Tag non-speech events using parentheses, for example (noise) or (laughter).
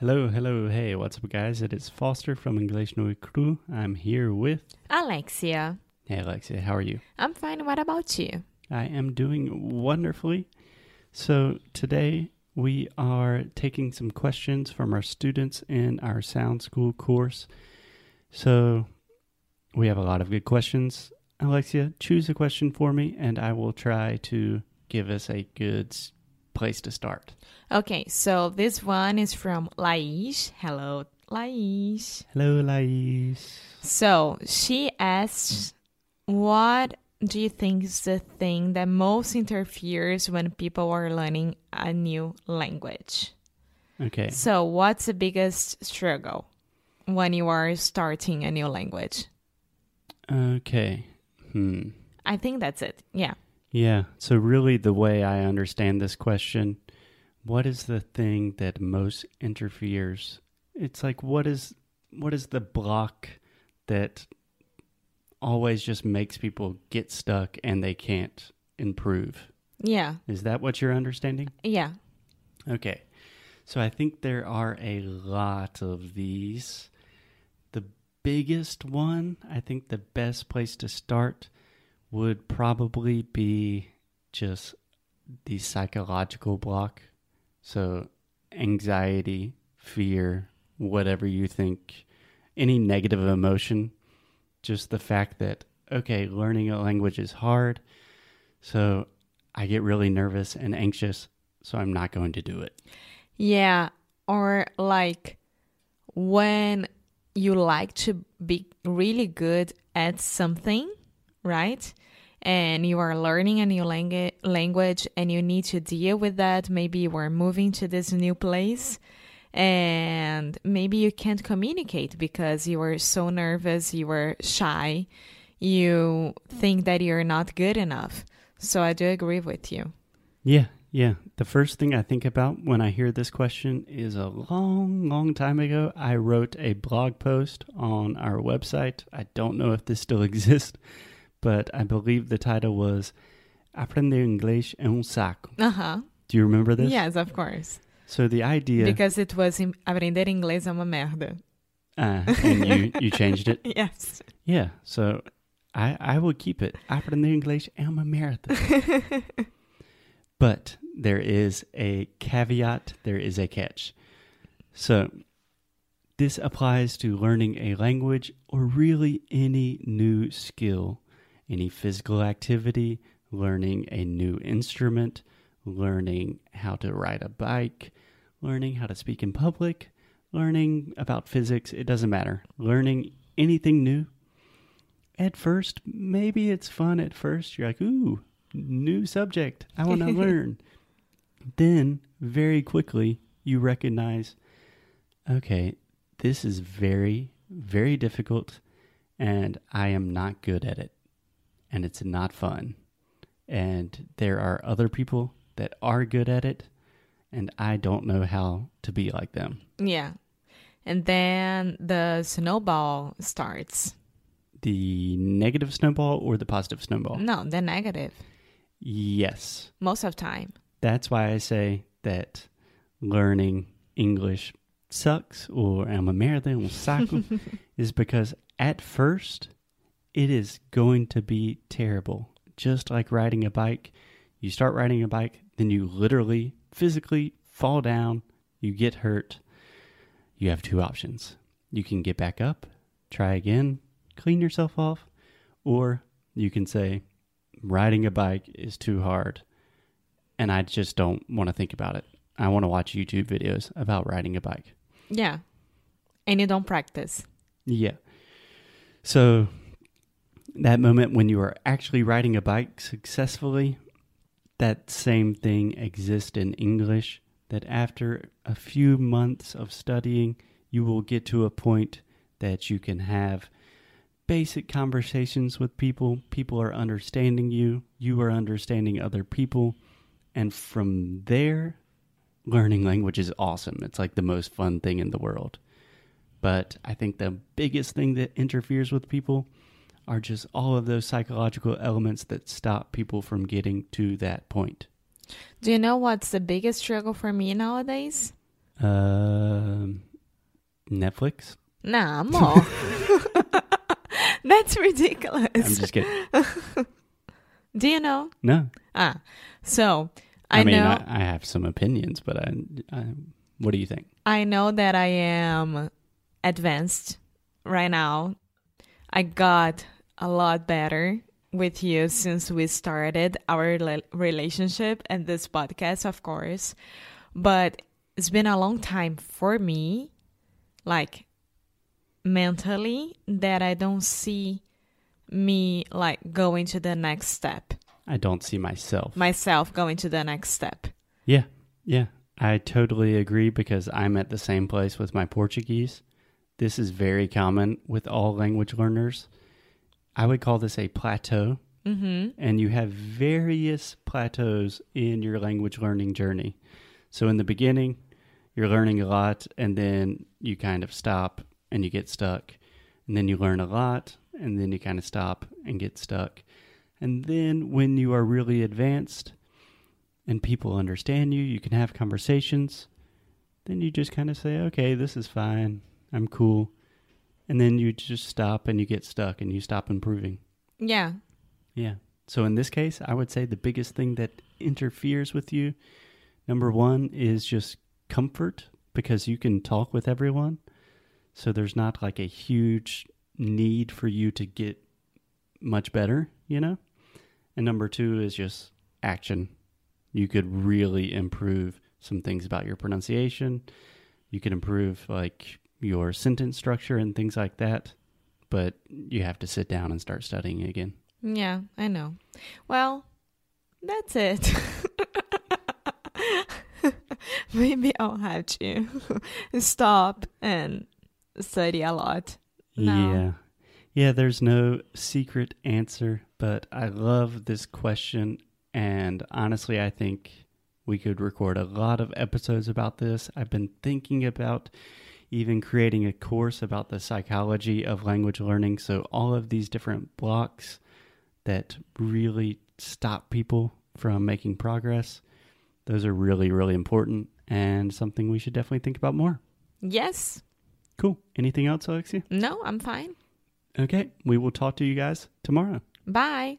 Hello, hello, hey, what's up, guys? It is Foster from English No Crew. I'm here with. Alexia. Hey, Alexia, how are you? I'm fine. What about you? I am doing wonderfully. So, today we are taking some questions from our students in our Sound School course. So, we have a lot of good questions. Alexia, choose a question for me, and I will try to give us a good place to start. Okay, so this one is from Laish. Hello, Laish. Hello, Lais. So she asks, What do you think is the thing that most interferes when people are learning a new language? Okay. So, what's the biggest struggle when you are starting a new language? Okay. Hmm. I think that's it. Yeah. Yeah. So, really, the way I understand this question, what is the thing that most interferes? It's like what is what is the block that always just makes people get stuck and they can't improve? Yeah. Is that what you're understanding? Yeah. Okay. So I think there are a lot of these. The biggest one, I think the best place to start would probably be just the psychological block. So anxiety, fear, whatever you think, any negative emotion, just the fact that, okay, learning a language is hard. So I get really nervous and anxious, so I'm not going to do it. Yeah, or like when you like to be really good at something, right? And you are learning a new langu- language and you need to deal with that. Maybe you are moving to this new place and maybe you can't communicate because you are so nervous, you are shy, you think that you're not good enough. So I do agree with you. Yeah, yeah. The first thing I think about when I hear this question is a long, long time ago, I wrote a blog post on our website. I don't know if this still (laughs) exists, but I believe the title was Aprender Inglês en un saco. Uh huh. Do you remember this? Yes, of course. So the idea, Because it was aprender inglês é uma merda. uh, and you, (laughs) you changed it. Yes. Yeah, so I, I will keep it. Aprender Inglês é uma merda. (laughs) But there is a caveat, there is a catch. So, this applies to learning a language or really any new skill, any physical activity, learning a new instrument, learning how to ride a bike, learning how to speak in public, learning about physics. It doesn't matter. Learning anything new. At first, maybe it's fun at first. You're like, ooh, new subject. I want to (laughs) learn. Then, very quickly, you recognize, okay, this is very, very difficult, and I am not good at it, and it's not fun. And there are other people that are good at it, and I don't know how to be like them. Yeah. And then the snowball starts. The negative snowball or the positive snowball? No, the negative. Yes. Most of time. That's why I say that learning English sucks or I'm a merda, um saco, is because at first it is going to be terrible. Just like riding a bike, you start riding a bike, then you literally, physically fall down, you get hurt. You have two options. You can get back up, try again, clean yourself off, or you can say, riding a bike is too hard and I just don't want to think about it. I want to watch YouTube videos about riding a bike. Yeah. And you don't practice. Yeah. So that moment when you are actually riding a bike successfully, that same thing exists in English. That after a few months of studying, you will get to a point that you can have basic conversations with people. People are understanding you, you are understanding other people. And from there, learning language is awesome. It's like the most fun thing in the world. But I think the biggest thing that interferes with people are just all of those psychological elements that stop people from getting to that point. Do you know what's the biggest struggle for me nowadays? Um, Netflix. Nah, (laughs) more. (laughs) That's ridiculous. I'm just kidding. (laughs) Do you know? No, Ah, so I, I, mean know. I, I have some opinions, but I, I, what do you think? I know that I am advanced right now. I got a lot better with you since we started our rela- relationship and this podcast, of course. But it's been a long time for me, like mentally, that I don't see me like going to the next step, I don't see myself. myself going to the next step. Yeah, yeah. I totally agree because I'm at the same place with my Portuguese. This is very common with all language learners. I would call this a plateau, Mm-hmm. and you have various plateaus in your language learning journey. So, in the beginning, you're learning a lot, and then you kind of stop and you get stuck. And then you learn a lot, and then you kind of stop and get stuck. And then, when you are really advanced and people understand you, you can have conversations, then you just kind of say, okay, this is fine. I'm cool. And then you just stop and you get stuck and you stop improving. Yeah. Yeah. So in this case, I would say the biggest thing that interferes with you, number one, is just comfort because you can talk with everyone. So there's not like a huge need for you to get much better, you know? And number two is just action. You could really improve some things about your pronunciation. You could improve like your sentence structure and things like that. But you have to sit down and start studying again. Yeah, I know. Well, that's it. (laughs) Maybe I'll have to (laughs) stop and study a lot. No. Yeah. Yeah, there's no secret answer, but I love this question. And honestly, I think we could record a lot of episodes about this. I've been thinking about even creating a course about the psychology of language learning. So, all of these different blocks that really stop people from making progress, those are really, really important and something we should definitely think about more. Yes. Cool. Anything else, Alexia? No, I'm fine. Okay, we will talk to you guys tomorrow. Bye.